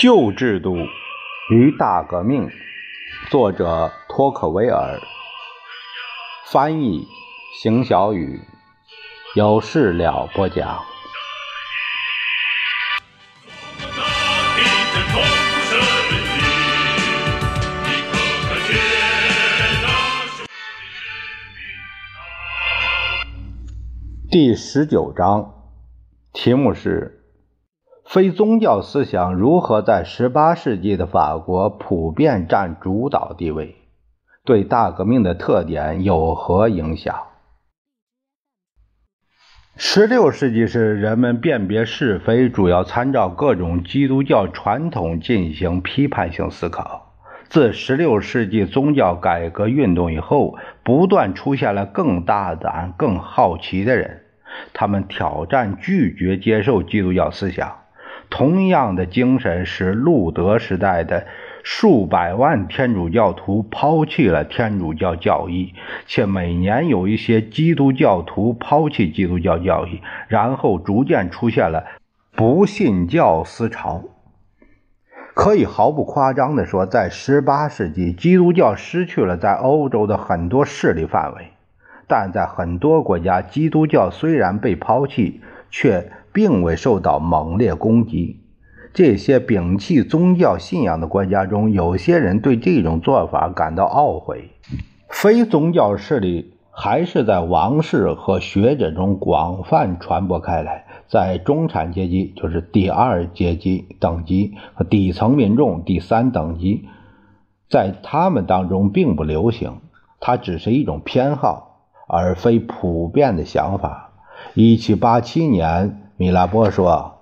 旧制度与大革命，作者托克维尔，翻译邢小雨，有事了播讲。第十九章，题目是。非宗教思想如何在18世纪的法国普遍占主导地位？对大革命的特点有何影响？16世纪时人们辨别是非主要参照各种基督教传统进行批判性思考。自16世纪宗教改革运动以后，不断出现了更大胆、更好奇的人，他们挑战、拒绝接受基督教思想。同样的精神使路德时代的数百万天主教徒抛弃了天主教教义，且每年有一些基督教徒抛弃基督教教义，然后逐渐出现了不信教思潮。可以毫不夸张地说，在18世纪，基督教失去了在欧洲的很多势力范围，但在很多国家，基督教虽然被抛弃，却。并未受到猛烈攻击。这些摒弃宗教信仰的国家中，有些人对这种做法感到懊悔。非宗教势力还是在王室和学者中广泛传播开来，在中产阶级（就是第二阶级等级）和底层民众（第三等级）在他们当中并不流行。它只是一种偏好，而非普遍的想法。一七八七年。米拉波说：“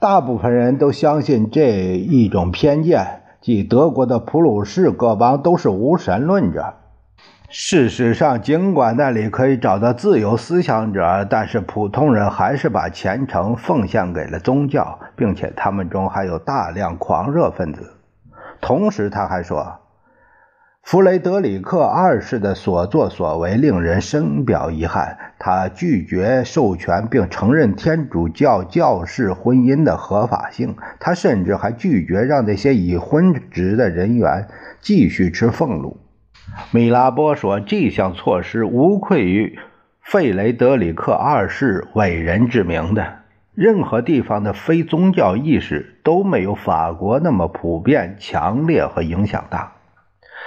大部分人都相信这一种偏见，即德国的普鲁士各邦都是无神论者。事实上，尽管那里可以找到自由思想者，但是普通人还是把虔诚奉献给了宗教，并且他们中还有大量狂热分子。”同时，他还说。弗雷德里克二世的所作所为令人深表遗憾。他拒绝授权并承认天主教教士婚姻的合法性。他甚至还拒绝让那些已婚职的人员继续吃俸禄。米拉波说：“这项措施无愧于费雷德里克二世伟人之名的。任何地方的非宗教意识都没有法国那么普遍、强烈和影响大。”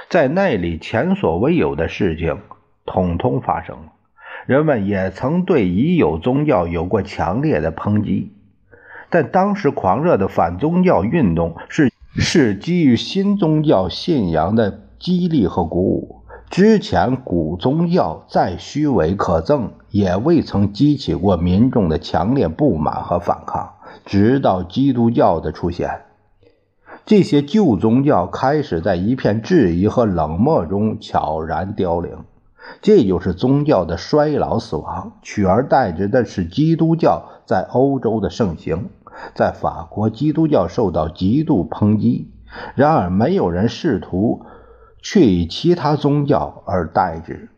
在那里，前所未有的事情统统发生了。人们也曾对已有宗教有过强烈的抨击，但当时狂热的反宗教运动是是基于新宗教信仰的激励和鼓舞。之前古宗教再虚伪可憎，也未曾激起过民众的强烈不满和反抗，直到基督教的出现。这些旧宗教开始在一片质疑和冷漠中悄然凋零，这就是宗教的衰老死亡。取而代之的是基督教在欧洲的盛行。在法国，基督教受到极度抨击，然而没有人试图去以其他宗教而代之。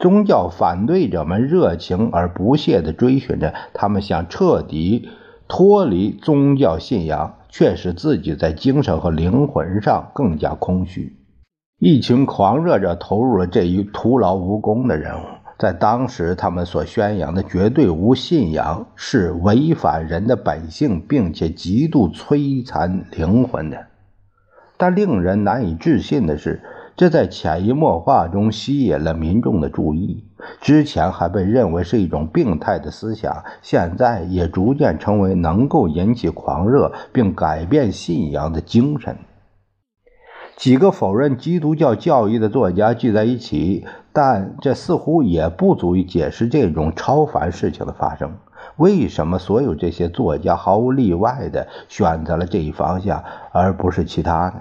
宗教反对者们热情而不懈地追寻着，他们想彻底脱离宗教信仰。却使自己在精神和灵魂上更加空虚。一群狂热者投入了这一徒劳无功的任务。在当时，他们所宣扬的绝对无信仰是违反人的本性，并且极度摧残灵魂的。但令人难以置信的是。这在潜移默化中吸引了民众的注意。之前还被认为是一种病态的思想，现在也逐渐成为能够引起狂热并改变信仰的精神。几个否认基督教教义的作家聚在一起，但这似乎也不足以解释这种超凡事情的发生。为什么所有这些作家毫无例外地选择了这一方向，而不是其他呢？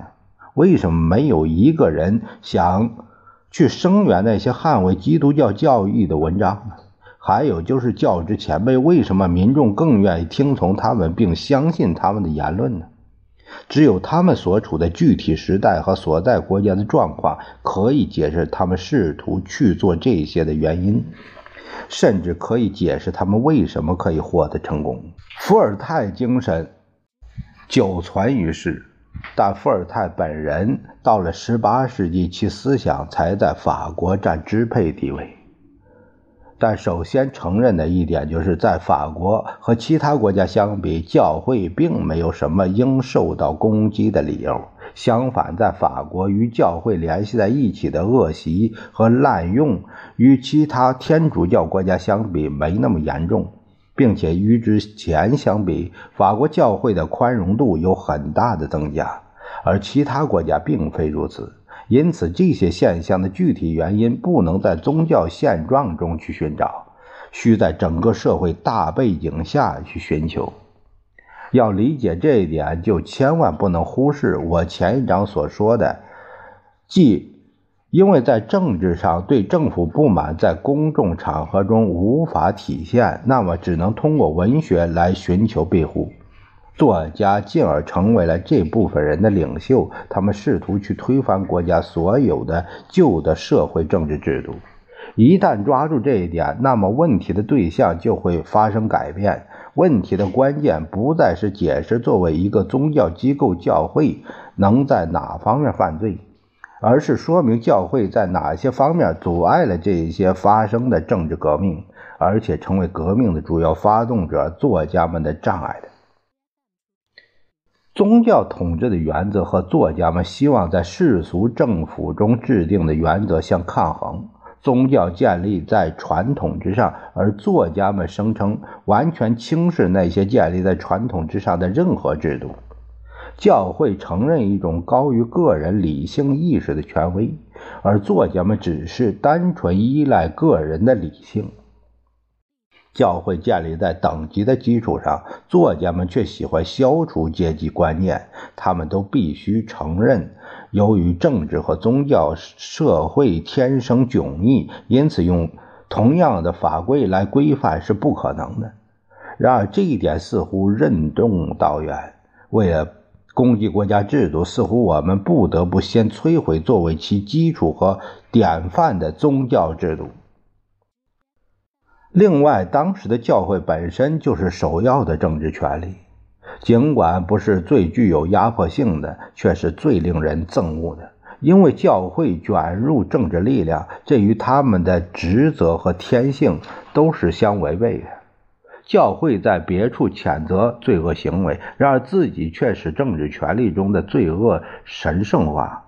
为什么没有一个人想去声援那些捍卫基督教教义的文章呢？还有就是教之前辈，为什么民众更愿意听从他们并相信他们的言论呢？只有他们所处的具体时代和所在国家的状况，可以解释他们试图去做这些的原因，甚至可以解释他们为什么可以获得成功。伏尔泰精神。久存于世。但伏尔泰本人到了18世纪，其思想才在法国占支配地位。但首先承认的一点，就是在法国和其他国家相比，教会并没有什么应受到攻击的理由。相反，在法国与教会联系在一起的恶习和滥用，与其他天主教国家相比没那么严重，并且与之前相比，法国教会的宽容度有很大的增加，而其他国家并非如此。因此，这些现象的具体原因不能在宗教现状中去寻找，需在整个社会大背景下去寻求。要理解这一点，就千万不能忽视我前一章所说的，即因为在政治上对政府不满在公众场合中无法体现，那么只能通过文学来寻求庇护。作家进而成为了这部分人的领袖，他们试图去推翻国家所有的旧的社会政治制度。一旦抓住这一点，那么问题的对象就会发生改变。问题的关键不再是解释作为一个宗教机构教会能在哪方面犯罪，而是说明教会在哪些方面阻碍了这些发生的政治革命，而且成为革命的主要发动者、作家们的障碍的。宗教统治的原则和作家们希望在世俗政府中制定的原则相抗衡。宗教建立在传统之上，而作家们声称完全轻视那些建立在传统之上的任何制度。教会承认一种高于个人理性意识的权威，而作家们只是单纯依赖个人的理性。教会建立在等级的基础上，作家们却喜欢消除阶级观念。他们都必须承认。由于政治和宗教社会天生迥异，因此用同样的法规来规范是不可能的。然而，这一点似乎任重道远。为了攻击国家制度，似乎我们不得不先摧毁作为其基础和典范的宗教制度。另外，当时的教会本身就是首要的政治权利。尽管不是最具有压迫性的，却是最令人憎恶的。因为教会卷入政治力量，这与他们的职责和天性都是相违背的。教会在别处谴责罪恶行为，然而自己却使政治权力中的罪恶神圣化，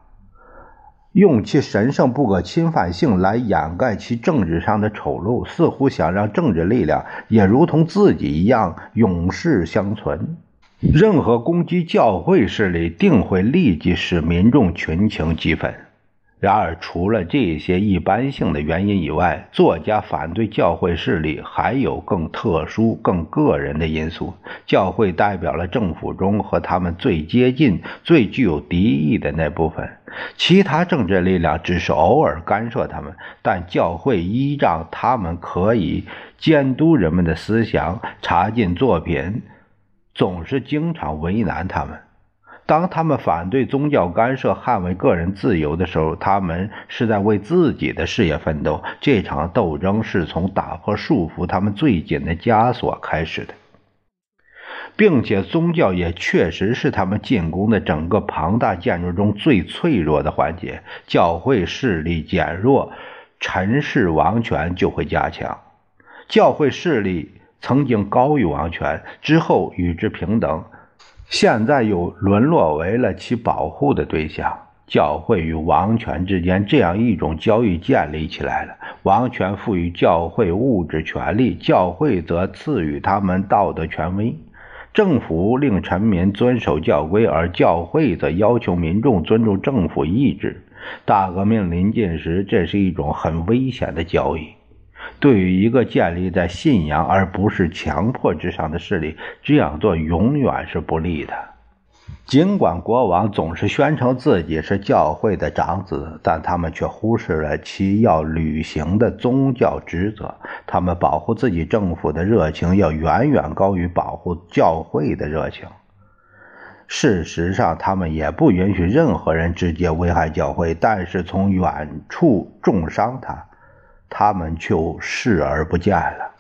用其神圣不可侵犯性来掩盖其政治上的丑陋，似乎想让政治力量也如同自己一样永世相存。任何攻击教会势力，定会立即使民众群情激愤。然而，除了这些一般性的原因以外，作家反对教会势力还有更特殊、更个人的因素。教会代表了政府中和他们最接近、最具有敌意的那部分，其他政治力量只是偶尔干涉他们，但教会依仗他们可以监督人们的思想，查禁作品。总是经常为难他们。当他们反对宗教干涉、捍卫个人自由的时候，他们是在为自己的事业奋斗。这场斗争是从打破束缚他们最紧的枷锁开始的，并且宗教也确实是他们进攻的整个庞大建筑中最脆弱的环节。教会势力减弱，尘世王权就会加强。教会势力。曾经高于王权，之后与之平等，现在又沦落为了其保护的对象。教会与王权之间这样一种交易建立起来了：王权赋予教会物质权利，教会则赐予他们道德权威。政府令臣民遵守教规，而教会则要求民众尊重政府意志。大革命临近时，这是一种很危险的交易。对于一个建立在信仰而不是强迫之上的势力，这样做永远是不利的。尽管国王总是宣称自己是教会的长子，但他们却忽视了其要履行的宗教职责。他们保护自己政府的热情要远远高于保护教会的热情。事实上，他们也不允许任何人直接危害教会，但是从远处重伤他。他们就视而不见了。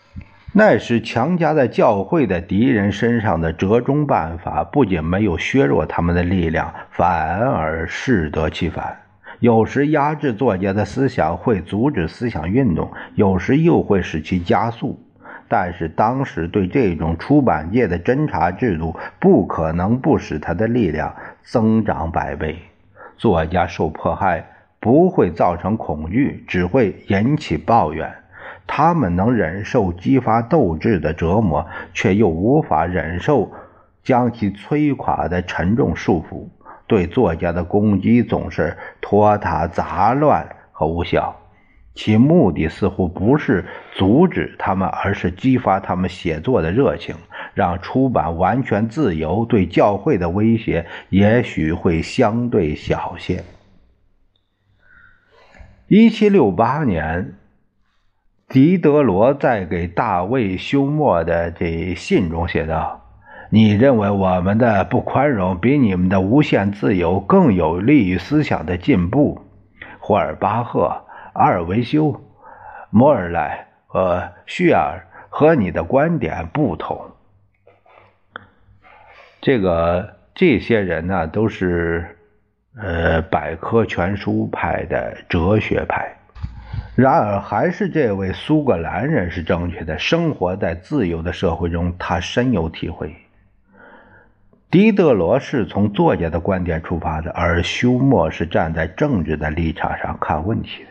那时强加在教会的敌人身上的折中办法，不仅没有削弱他们的力量，反而适得其反。有时压制作家的思想会阻止思想运动，有时又会使其加速。但是当时对这种出版界的侦查制度，不可能不使他的力量增长百倍。作家受迫害不会造成恐惧，只会引起抱怨。他们能忍受激发斗志的折磨，却又无法忍受将其摧垮的沉重束缚。对作家的攻击总是拖沓、杂乱和无效，其目的似乎不是阻止他们，而是激发他们写作的热情，让出版完全自由。对教会的威胁也许会相对小些。一七六八年。狄德罗在给大卫休谟的这信中写道：“你认为我们的不宽容比你们的无限自由更有利于思想的进步。霍尔巴赫、阿尔维修、摩尔莱和叙尔和你的观点不同。这个这些人呢，都是呃百科全书派的哲学派。”然而，还是这位苏格兰人是正确的。生活在自由的社会中，他深有体会。狄德罗是从作家的观点出发的，而休谟是站在政治的立场上看问题的。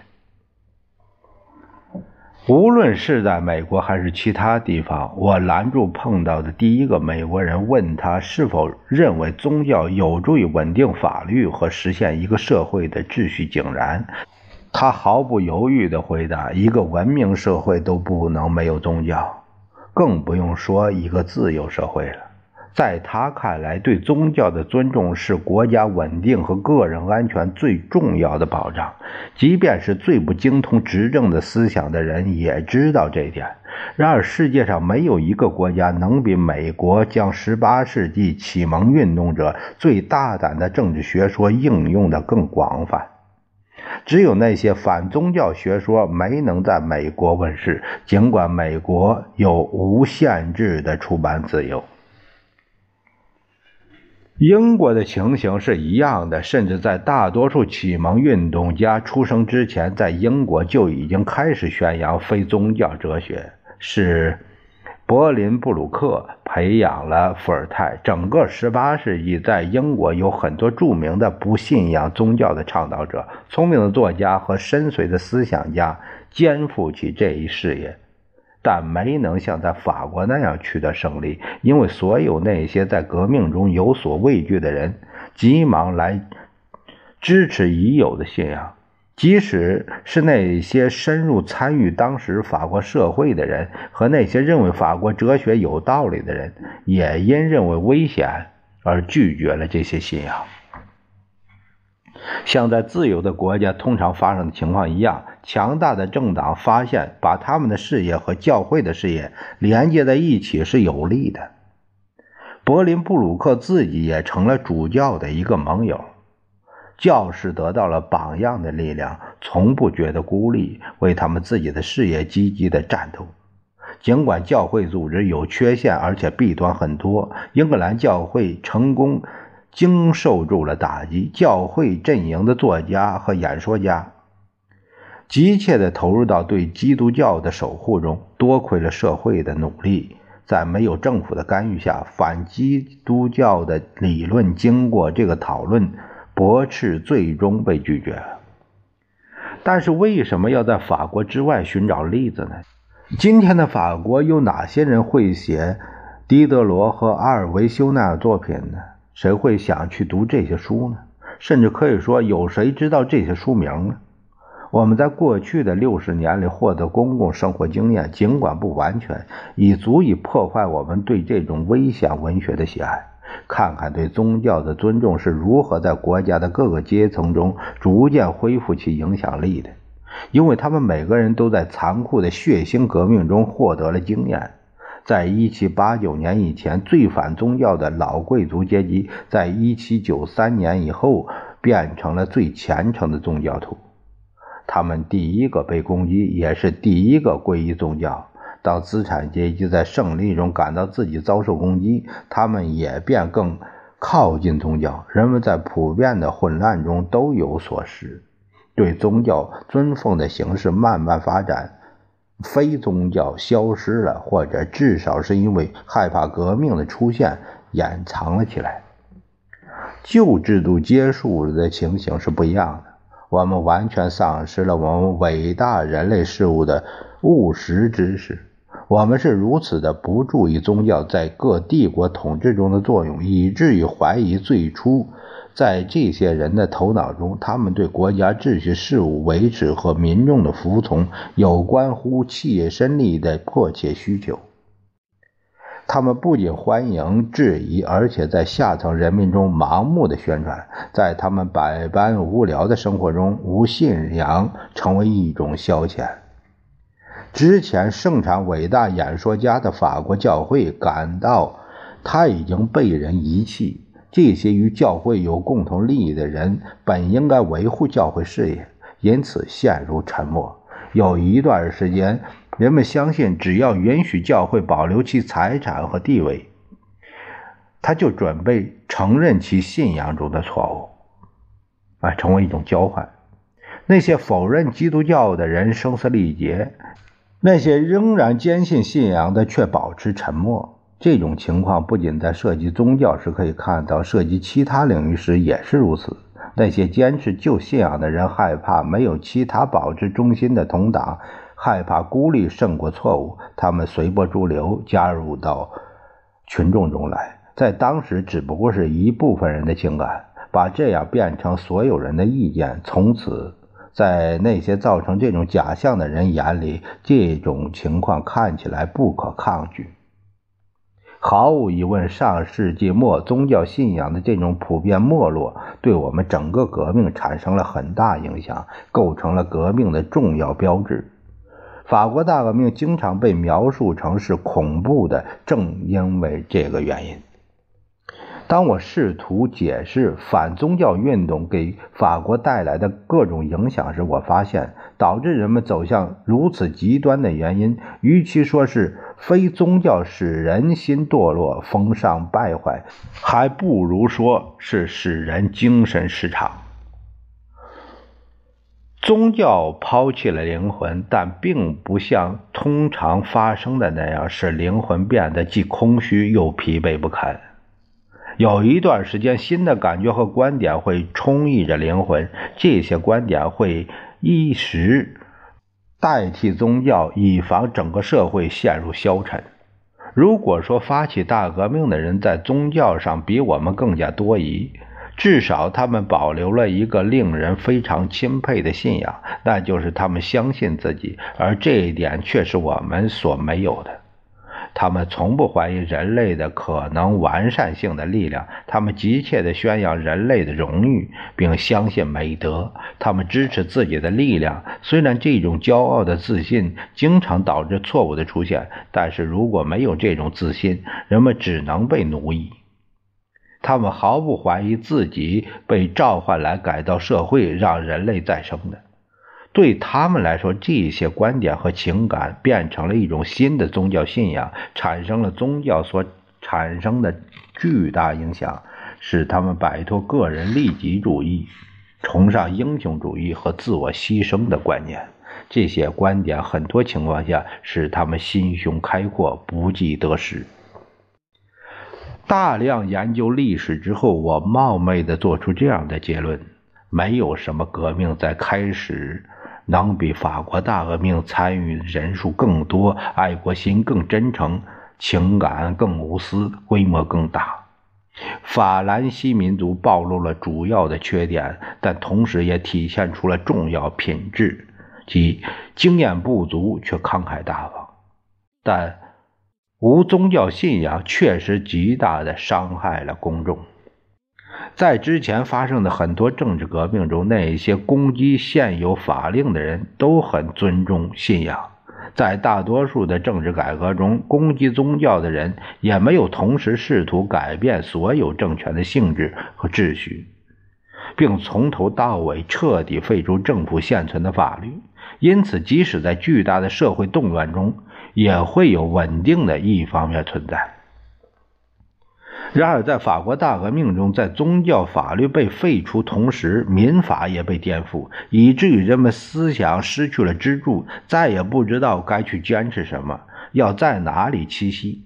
无论是在美国还是其他地方，我拦住碰到的第一个美国人，问他是否认为宗教有助于稳定法律和实现一个社会的秩序井然。他毫不犹豫地回答：“一个文明社会都不能没有宗教，更不用说一个自由社会了。”在他看来，对宗教的尊重是国家稳定和个人安全最重要的保障。即便是最不精通执政的思想的人也知道这一点。然而，世界上没有一个国家能比美国将18世纪启蒙运动者最大胆的政治学说应用的更广泛。只有那些反宗教学说没能在美国问世，尽管美国有无限制的出版自由。英国的情形是一样的，甚至在大多数启蒙运动家出生之前，在英国就已经开始宣扬非宗教哲学，是。柏林布鲁克培养了伏尔泰。整个18世纪，在英国有很多著名的不信仰宗教的倡导者、聪明的作家和深邃的思想家，肩负起这一事业，但没能像在法国那样取得胜利，因为所有那些在革命中有所畏惧的人，急忙来支持已有的信仰。即使是那些深入参与当时法国社会的人和那些认为法国哲学有道理的人，也因认为危险而拒绝了这些信仰。像在自由的国家通常发生的情况一样，强大的政党发现把他们的事业和教会的事业连接在一起是有利的。柏林布鲁克自己也成了主教的一个盟友。教士得到了榜样的力量，从不觉得孤立，为他们自己的事业积极的战斗。尽管教会组织有缺陷，而且弊端很多，英格兰教会成功经受住了打击。教会阵营的作家和演说家急切地投入到对基督教的守护中，多亏了社会的努力，在没有政府的干预下，反基督教的理论经过这个讨论。驳斥最终被拒绝，但是为什么要在法国之外寻找例子呢？今天的法国有哪些人会写狄德罗和阿尔维修那样作品呢？谁会想去读这些书呢？甚至可以说，有谁知道这些书名呢？我们在过去的六十年里获得公共生活经验，尽管不完全，已足以破坏我们对这种危险文学的喜爱。看看对宗教的尊重是如何在国家的各个阶层中逐渐恢复其影响力的，因为他们每个人都在残酷的血腥革命中获得了经验。在1789年以前，最反宗教的老贵族阶级，在1793年以后变成了最虔诚的宗教徒。他们第一个被攻击，也是第一个皈依宗教。当资产阶级在胜利中感到自己遭受攻击，他们也便更靠近宗教。人们在普遍的混乱中都有所失，对宗教尊奉的形式慢慢发展，非宗教消失了，或者至少是因为害怕革命的出现掩藏了起来。旧制度结束的情形是不一样的。我们完全丧失了我们伟大人类事物的务实知识。我们是如此的不注意宗教在各帝国统治中的作用，以至于怀疑最初在这些人的头脑中，他们对国家秩序事务维持和民众的服从有关乎切身利益的迫切需求。他们不仅欢迎质疑，而且在下层人民中盲目的宣传，在他们百般无聊的生活中，无信仰成为一种消遣。之前盛产伟大演说家的法国教会感到他已经被人遗弃。这些与教会有共同利益的人本应该维护教会事业，因此陷入沉默。有一段时间。人们相信，只要允许教会保留其财产和地位，他就准备承认其信仰中的错误，啊，成为一种交换。那些否认基督教的人声嘶力竭，那些仍然坚信信仰的却保持沉默。这种情况不仅在涉及宗教时可以看到，涉及其他领域时也是如此。那些坚持旧信仰的人害怕没有其他保持中心的同党。害怕孤立胜过错误，他们随波逐流，加入到群众中来。在当时，只不过是一部分人的情感，把这样变成所有人的意见。从此，在那些造成这种假象的人眼里，这种情况看起来不可抗拒。毫无疑问，上世纪末宗教信仰的这种普遍没落，对我们整个革命产生了很大影响，构成了革命的重要标志。法国大革命经常被描述成是恐怖的，正因为这个原因。当我试图解释反宗教运动给法国带来的各种影响时，我发现导致人们走向如此极端的原因，与其说是非宗教使人心堕落、风尚败坏，还不如说是使人精神失常。宗教抛弃了灵魂，但并不像通常发生的那样，使灵魂变得既空虚又疲惫不堪。有一段时间，新的感觉和观点会充溢着灵魂，这些观点会一时代替宗教，以防整个社会陷入消沉。如果说发起大革命的人在宗教上比我们更加多疑，至少，他们保留了一个令人非常钦佩的信仰，那就是他们相信自己，而这一点却是我们所没有的。他们从不怀疑人类的可能完善性的力量，他们急切地宣扬人类的荣誉，并相信美德。他们支持自己的力量，虽然这种骄傲的自信经常导致错误的出现，但是如果没有这种自信，人们只能被奴役。他们毫不怀疑自己被召唤来改造社会、让人类再生的。对他们来说，这些观点和情感变成了一种新的宗教信仰，产生了宗教所产生的巨大影响，使他们摆脱个人利己主义，崇尚英雄主义和自我牺牲的观念。这些观点很多情况下使他们心胸开阔，不计得失。大量研究历史之后，我冒昧地做出这样的结论：没有什么革命在开始能比法国大革命参与人数更多、爱国心更真诚、情感更无私、规模更大。法兰西民族暴露了主要的缺点，但同时也体现出了重要品质，即经验不足却慷慨大方。但。无宗教信仰确实极大的伤害了公众。在之前发生的很多政治革命中，那些攻击现有法令的人都很尊重信仰。在大多数的政治改革中，攻击宗教的人也没有同时试图改变所有政权的性质和秩序，并从头到尾彻底废除政府现存的法律。因此，即使在巨大的社会动乱中，也会有稳定的一方面存在。然而，在法国大革命中，在宗教法律被废除同时，民法也被颠覆，以至于人们思想失去了支柱，再也不知道该去坚持什么，要在哪里栖息。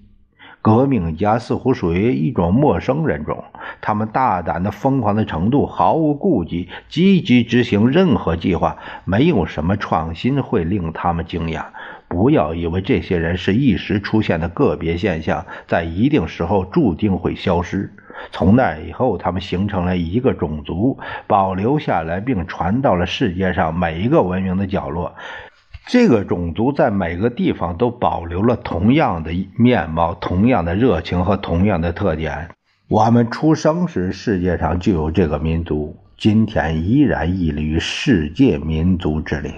革命家似乎属于一种陌生人种，他们大胆的疯狂的程度，毫无顾忌，积极执行任何计划，没有什么创新会令他们惊讶。不要以为这些人是一时出现的个别现象，在一定时候注定会消失。从那以后，他们形成了一个种族，保留下来并传到了世界上每一个文明的角落。这个种族在每个地方都保留了同样的面貌、同样的热情和同样的特点。我们出生时，世界上就有这个民族，今天依然屹立于世界民族之林。